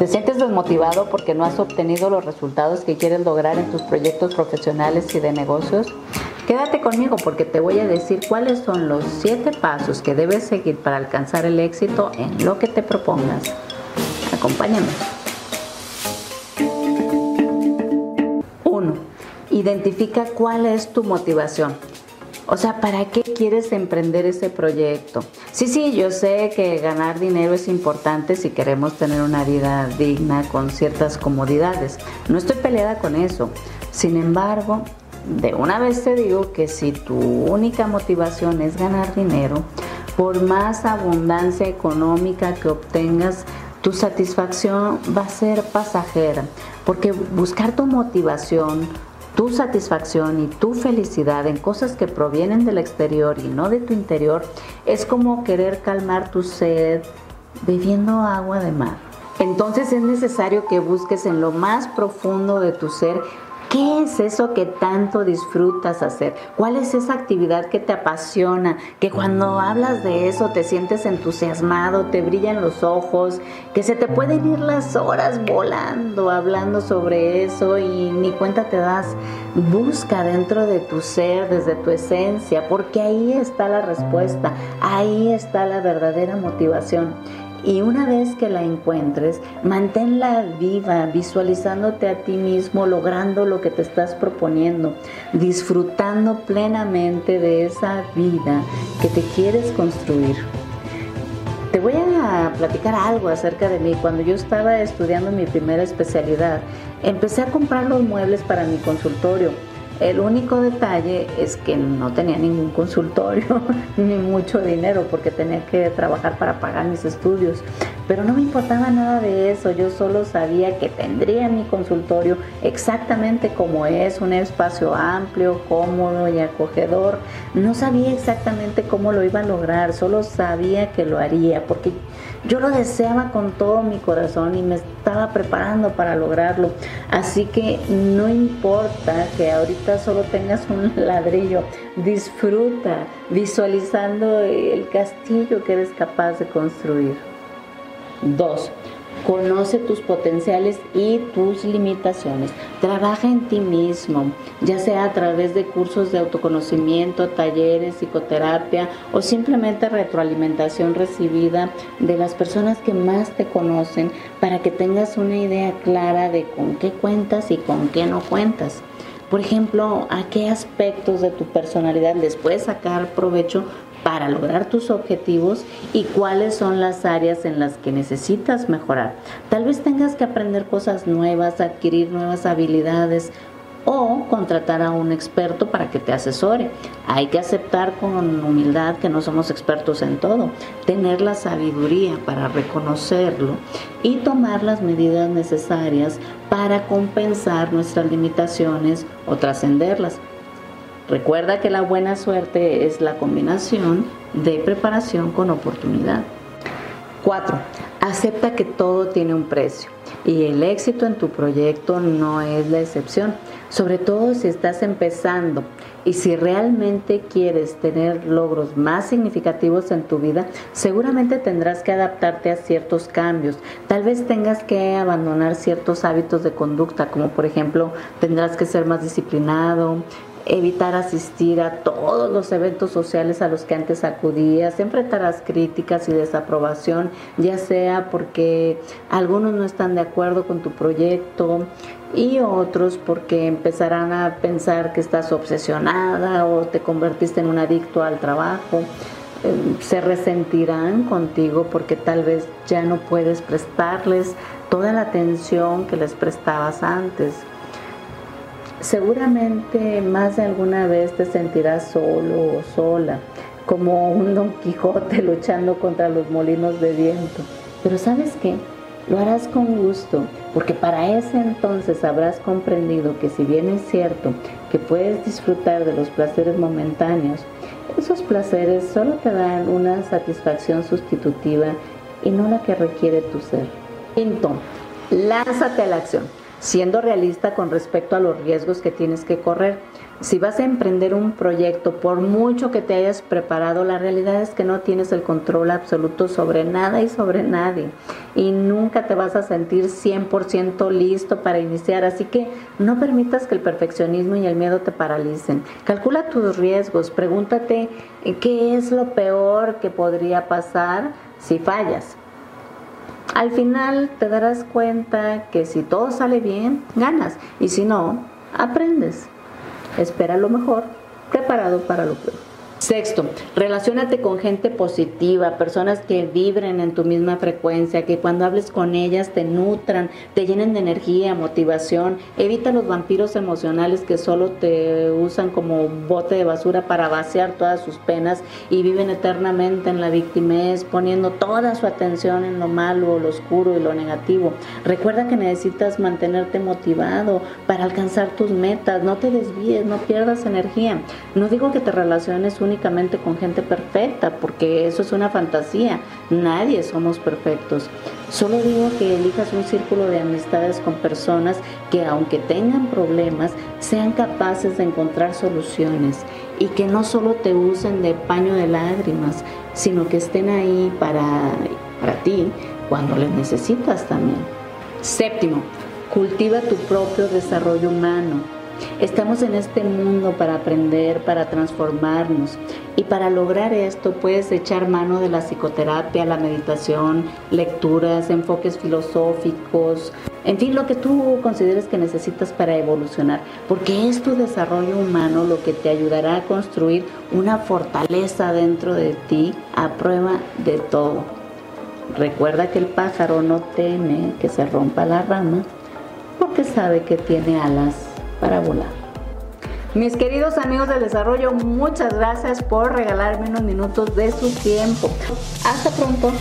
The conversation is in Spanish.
¿Te sientes desmotivado porque no has obtenido los resultados que quieres lograr en tus proyectos profesionales y de negocios? Quédate conmigo porque te voy a decir cuáles son los siete pasos que debes seguir para alcanzar el éxito en lo que te propongas. Acompáñame. 1. Identifica cuál es tu motivación. O sea, ¿para qué quieres emprender ese proyecto? Sí, sí, yo sé que ganar dinero es importante si queremos tener una vida digna con ciertas comodidades. No estoy peleada con eso. Sin embargo, de una vez te digo que si tu única motivación es ganar dinero, por más abundancia económica que obtengas, tu satisfacción va a ser pasajera, porque buscar tu motivación, tu satisfacción y tu felicidad en cosas que provienen del exterior y no de tu interior es como querer calmar tu sed bebiendo agua de mar. Entonces es necesario que busques en lo más profundo de tu ser ¿Qué es eso que tanto disfrutas hacer? ¿Cuál es esa actividad que te apasiona? Que cuando hablas de eso te sientes entusiasmado, te brillan los ojos, que se te pueden ir las horas volando hablando sobre eso y ni cuenta te das. Busca dentro de tu ser, desde tu esencia, porque ahí está la respuesta, ahí está la verdadera motivación. Y una vez que la encuentres, manténla viva, visualizándote a ti mismo, logrando lo que te estás proponiendo, disfrutando plenamente de esa vida que te quieres construir. Te voy a platicar algo acerca de mí. Cuando yo estaba estudiando mi primera especialidad, empecé a comprar los muebles para mi consultorio el único detalle es que no tenía ningún consultorio ni mucho dinero porque tenía que trabajar para pagar mis estudios. Pero no me importaba nada de eso, yo solo sabía que tendría mi consultorio exactamente como es, un espacio amplio, cómodo y acogedor. No sabía exactamente cómo lo iba a lograr, solo sabía que lo haría porque yo lo deseaba con todo mi corazón y me estaba preparando para lograrlo. Así que no importa que ahorita solo tengas un ladrillo, disfruta visualizando el castillo que eres capaz de construir. Dos, Conoce tus potenciales y tus limitaciones. Trabaja en ti mismo, ya sea a través de cursos de autoconocimiento, talleres, psicoterapia o simplemente retroalimentación recibida de las personas que más te conocen para que tengas una idea clara de con qué cuentas y con qué no cuentas. Por ejemplo, a qué aspectos de tu personalidad les puedes sacar provecho para lograr tus objetivos y cuáles son las áreas en las que necesitas mejorar. Tal vez tengas que aprender cosas nuevas, adquirir nuevas habilidades o contratar a un experto para que te asesore. Hay que aceptar con humildad que no somos expertos en todo, tener la sabiduría para reconocerlo y tomar las medidas necesarias para compensar nuestras limitaciones o trascenderlas. Recuerda que la buena suerte es la combinación de preparación con oportunidad. 4. Acepta que todo tiene un precio y el éxito en tu proyecto no es la excepción, sobre todo si estás empezando y si realmente quieres tener logros más significativos en tu vida, seguramente tendrás que adaptarte a ciertos cambios. Tal vez tengas que abandonar ciertos hábitos de conducta, como por ejemplo tendrás que ser más disciplinado, evitar asistir a todos los eventos sociales a los que antes acudías, enfrentarás críticas y desaprobación, ya sea porque algunos no están de acuerdo con tu proyecto y otros porque empezarán a pensar que estás obsesionada o te convertiste en un adicto al trabajo. Eh, se resentirán contigo porque tal vez ya no puedes prestarles toda la atención que les prestabas antes Seguramente más de alguna vez te sentirás solo o sola, como un Don Quijote luchando contra los molinos de viento. Pero ¿sabes qué? Lo harás con gusto, porque para ese entonces habrás comprendido que si bien es cierto que puedes disfrutar de los placeres momentáneos, esos placeres solo te dan una satisfacción sustitutiva y no la que requiere tu ser. Quinto, lánzate a la acción siendo realista con respecto a los riesgos que tienes que correr. Si vas a emprender un proyecto, por mucho que te hayas preparado, la realidad es que no tienes el control absoluto sobre nada y sobre nadie. Y nunca te vas a sentir 100% listo para iniciar. Así que no permitas que el perfeccionismo y el miedo te paralicen. Calcula tus riesgos. Pregúntate qué es lo peor que podría pasar si fallas. Al final te darás cuenta que si todo sale bien, ganas. Y si no, aprendes. Espera lo mejor, preparado para lo peor. Sexto, relacionate con gente positiva, personas que vibren en tu misma frecuencia, que cuando hables con ellas te nutran, te llenen de energía, motivación. Evita los vampiros emocionales que solo te usan como bote de basura para vaciar todas sus penas y viven eternamente en la victimez, poniendo toda su atención en lo malo, lo oscuro y lo negativo. Recuerda que necesitas mantenerte motivado para alcanzar tus metas, no te desvíes, no pierdas energía. No digo que te relaciones un únicamente con gente perfecta, porque eso es una fantasía. Nadie somos perfectos. Solo digo que elijas un círculo de amistades con personas que aunque tengan problemas, sean capaces de encontrar soluciones y que no solo te usen de paño de lágrimas, sino que estén ahí para, para ti cuando les necesitas también. Séptimo, cultiva tu propio desarrollo humano Estamos en este mundo para aprender, para transformarnos. Y para lograr esto puedes echar mano de la psicoterapia, la meditación, lecturas, enfoques filosóficos, en fin, lo que tú consideres que necesitas para evolucionar. Porque es tu desarrollo humano lo que te ayudará a construir una fortaleza dentro de ti a prueba de todo. Recuerda que el pájaro no teme que se rompa la rama porque sabe que tiene alas para volar. Mis queridos amigos del desarrollo, muchas gracias por regalarme unos minutos de su tiempo. Hasta pronto.